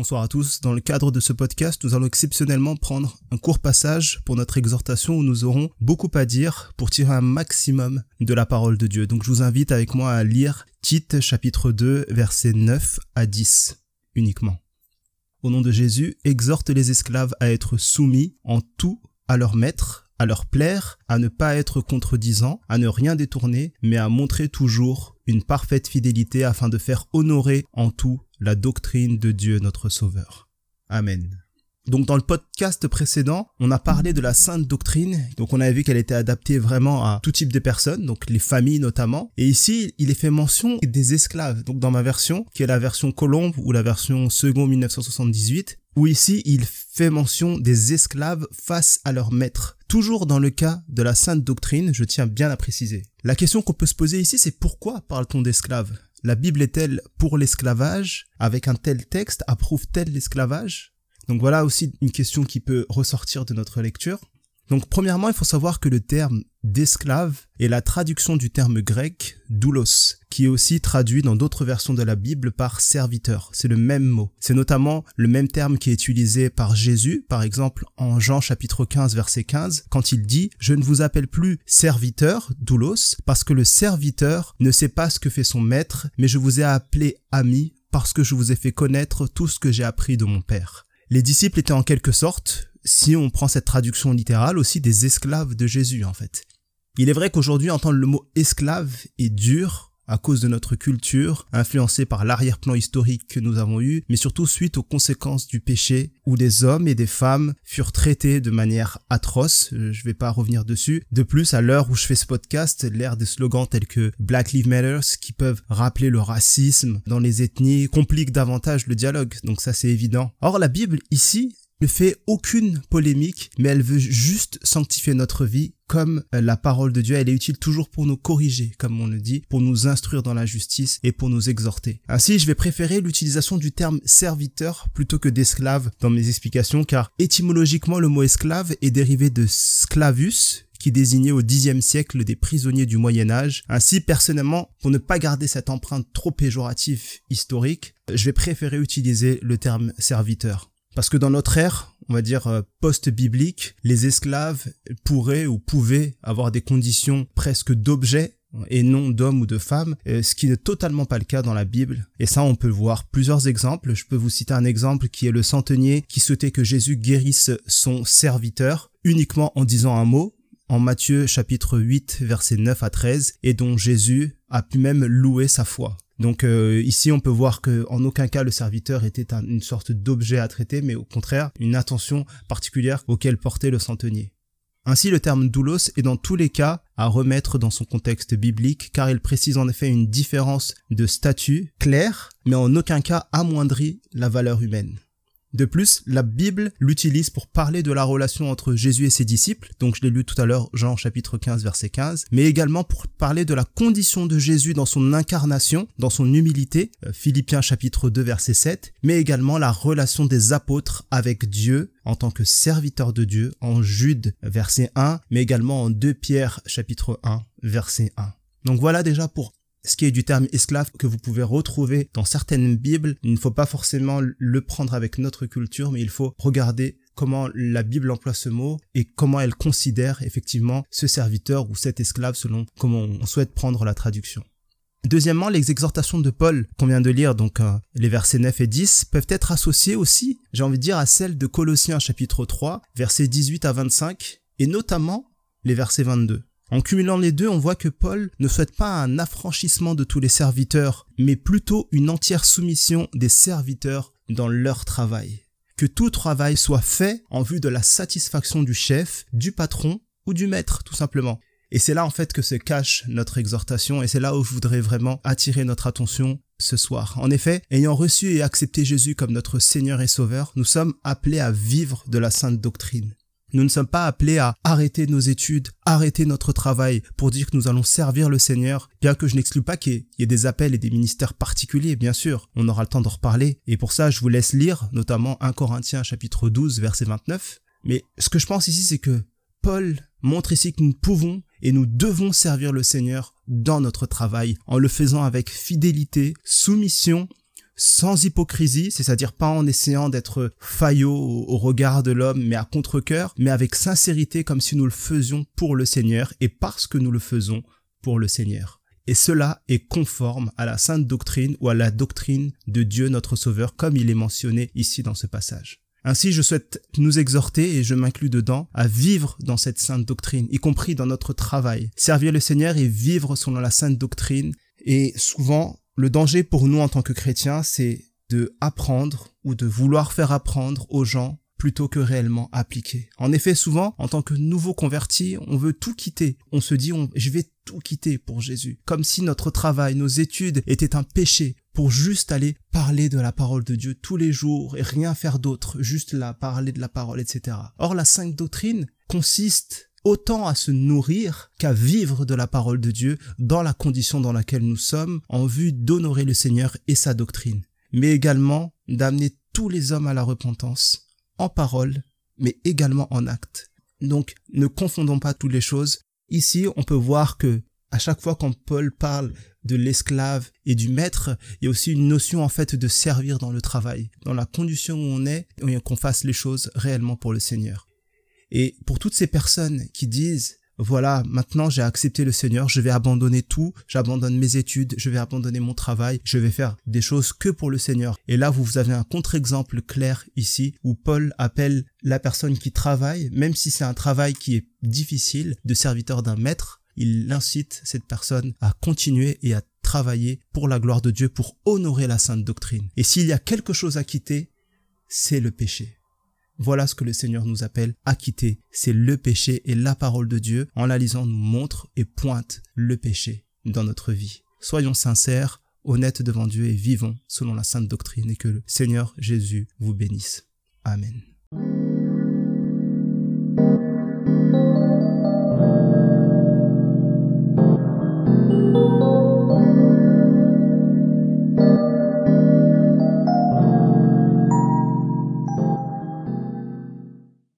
Bonsoir à tous. Dans le cadre de ce podcast, nous allons exceptionnellement prendre un court passage pour notre exhortation où nous aurons beaucoup à dire pour tirer un maximum de la parole de Dieu. Donc je vous invite avec moi à lire Tite chapitre 2 versets 9 à 10 uniquement. Au nom de Jésus, exhorte les esclaves à être soumis en tout à leur maître, à leur plaire, à ne pas être contredisants, à ne rien détourner, mais à montrer toujours une parfaite fidélité afin de faire honorer en tout la doctrine de Dieu notre Sauveur. Amen. Donc dans le podcast précédent, on a parlé de la sainte doctrine. Donc on avait vu qu'elle était adaptée vraiment à tout type de personnes, donc les familles notamment. Et ici, il est fait mention des esclaves. Donc dans ma version, qui est la version Colombe ou la version second 1978, où ici il fait mention des esclaves face à leur maître. Toujours dans le cas de la sainte doctrine, je tiens bien à préciser. La question qu'on peut se poser ici, c'est pourquoi parle-t-on d'esclaves? La Bible est-elle pour l'esclavage? Avec un tel texte, approuve-t-elle l'esclavage? Donc voilà aussi une question qui peut ressortir de notre lecture. Donc premièrement, il faut savoir que le terme d'esclave est la traduction du terme grec doulos, qui est aussi traduit dans d'autres versions de la Bible par serviteur. C'est le même mot. C'est notamment le même terme qui est utilisé par Jésus, par exemple en Jean chapitre 15 verset 15, quand il dit « Je ne vous appelle plus serviteur, doulos, parce que le serviteur ne sait pas ce que fait son maître, mais je vous ai appelé ami parce que je vous ai fait connaître tout ce que j'ai appris de mon Père. » Les disciples étaient en quelque sorte si on prend cette traduction littérale, aussi des esclaves de Jésus en fait. Il est vrai qu'aujourd'hui entendre le mot esclave est dur à cause de notre culture, influencée par l'arrière-plan historique que nous avons eu, mais surtout suite aux conséquences du péché, où des hommes et des femmes furent traités de manière atroce, euh, je vais pas revenir dessus. De plus, à l'heure où je fais ce podcast, l'ère des slogans tels que Black Lives Matter, qui peuvent rappeler le racisme dans les ethnies, compliquent davantage le dialogue, donc ça c'est évident. Or la Bible, ici, ne fait aucune polémique, mais elle veut juste sanctifier notre vie comme euh, la parole de Dieu, elle est utile toujours pour nous corriger, comme on le dit, pour nous instruire dans la justice et pour nous exhorter. Ainsi, je vais préférer l'utilisation du terme serviteur plutôt que d'esclave dans mes explications, car étymologiquement, le mot esclave est dérivé de sclavus, qui désignait au Xe siècle des prisonniers du Moyen Âge. Ainsi, personnellement, pour ne pas garder cette empreinte trop péjorative historique, je vais préférer utiliser le terme serviteur. Parce que dans notre ère, on va dire euh, post-biblique, les esclaves pourraient ou pouvaient avoir des conditions presque d'objets et non d'hommes ou de femmes, euh, ce qui n'est totalement pas le cas dans la Bible. Et ça, on peut voir plusieurs exemples. Je peux vous citer un exemple qui est le centenier qui souhaitait que Jésus guérisse son serviteur uniquement en disant un mot, en Matthieu chapitre 8 versets 9 à 13, et dont Jésus a pu même louer sa foi. Donc euh, ici, on peut voir que en aucun cas le serviteur était une sorte d'objet à traiter, mais au contraire une attention particulière auquel portait le centenier. Ainsi, le terme doulos est dans tous les cas à remettre dans son contexte biblique, car il précise en effet une différence de statut claire, mais en aucun cas amoindrit la valeur humaine. De plus, la Bible l'utilise pour parler de la relation entre Jésus et ses disciples, donc je l'ai lu tout à l'heure, Jean chapitre 15 verset 15, mais également pour parler de la condition de Jésus dans son incarnation, dans son humilité, euh, Philippiens chapitre 2 verset 7, mais également la relation des apôtres avec Dieu en tant que serviteur de Dieu en Jude verset 1, mais également en 2 Pierre chapitre 1 verset 1. Donc voilà déjà pour ce qui est du terme esclave que vous pouvez retrouver dans certaines Bibles. Il ne faut pas forcément le prendre avec notre culture, mais il faut regarder comment la Bible emploie ce mot et comment elle considère effectivement ce serviteur ou cet esclave selon comment on souhaite prendre la traduction. Deuxièmement, les exhortations de Paul qu'on vient de lire, donc euh, les versets 9 et 10, peuvent être associées aussi, j'ai envie de dire, à celles de Colossiens chapitre 3, versets 18 à 25, et notamment les versets 22. En cumulant les deux, on voit que Paul ne souhaite pas un affranchissement de tous les serviteurs, mais plutôt une entière soumission des serviteurs dans leur travail. Que tout travail soit fait en vue de la satisfaction du chef, du patron ou du maître, tout simplement. Et c'est là en fait que se cache notre exhortation et c'est là où je voudrais vraiment attirer notre attention ce soir. En effet, ayant reçu et accepté Jésus comme notre Seigneur et Sauveur, nous sommes appelés à vivre de la sainte doctrine. Nous ne sommes pas appelés à arrêter nos études, arrêter notre travail pour dire que nous allons servir le Seigneur, bien que je n'exclus pas qu'il y ait des appels et des ministères particuliers, bien sûr. On aura le temps d'en reparler. Et pour ça, je vous laisse lire, notamment 1 Corinthiens chapitre 12, verset 29. Mais ce que je pense ici, c'est que Paul montre ici que nous pouvons et nous devons servir le Seigneur dans notre travail, en le faisant avec fidélité, soumission, sans hypocrisie, c'est-à-dire pas en essayant d'être faillot au, regard de l'homme, mais à contre-cœur, mais avec sincérité comme si nous le faisions pour le Seigneur et parce que nous le faisons pour le Seigneur. Et cela est conforme à la sainte doctrine ou à la doctrine de Dieu notre Sauveur comme il est mentionné ici dans ce passage. Ainsi, je souhaite nous exhorter, et je m'inclus dedans, à vivre dans cette sainte doctrine, y compris dans notre travail. Servir le Seigneur et vivre selon la sainte doctrine. Et souvent, le danger pour nous en tant que chrétiens, c'est de apprendre ou de vouloir faire apprendre aux gens plutôt que réellement appliquer. En effet, souvent, en tant que nouveau converti, on veut tout quitter. On se dit, je vais tout quitter pour Jésus. Comme si notre travail, nos études étaient un péché pour juste aller parler de la parole de Dieu tous les jours et rien faire d'autre, juste là, parler de la parole, etc. Or, la sainte doctrine consiste autant à se nourrir qu'à vivre de la parole de Dieu dans la condition dans laquelle nous sommes en vue d'honorer le Seigneur et sa doctrine, mais également d'amener tous les hommes à la repentance en parole, mais également en acte. Donc, ne confondons pas toutes les choses. Ici, on peut voir que à chaque fois quand Paul parle de l'esclave et du maître, il y a aussi une notion en fait de servir dans le travail, dans la condition où on est, qu'on fasse les choses réellement pour le Seigneur. Et pour toutes ces personnes qui disent voilà, maintenant j'ai accepté le Seigneur, je vais abandonner tout, j'abandonne mes études, je vais abandonner mon travail, je vais faire des choses que pour le Seigneur. Et là, vous avez un contre-exemple clair ici où Paul appelle la personne qui travaille, même si c'est un travail qui est difficile, de serviteur d'un maître, il incite cette personne à continuer et à travailler pour la gloire de Dieu, pour honorer la sainte doctrine. Et s'il y a quelque chose à quitter, c'est le péché. Voilà ce que le Seigneur nous appelle à quitter. C'est le péché et la parole de Dieu, en la lisant, nous montre et pointe le péché dans notre vie. Soyons sincères, honnêtes devant Dieu et vivons selon la sainte doctrine et que le Seigneur Jésus vous bénisse. Amen.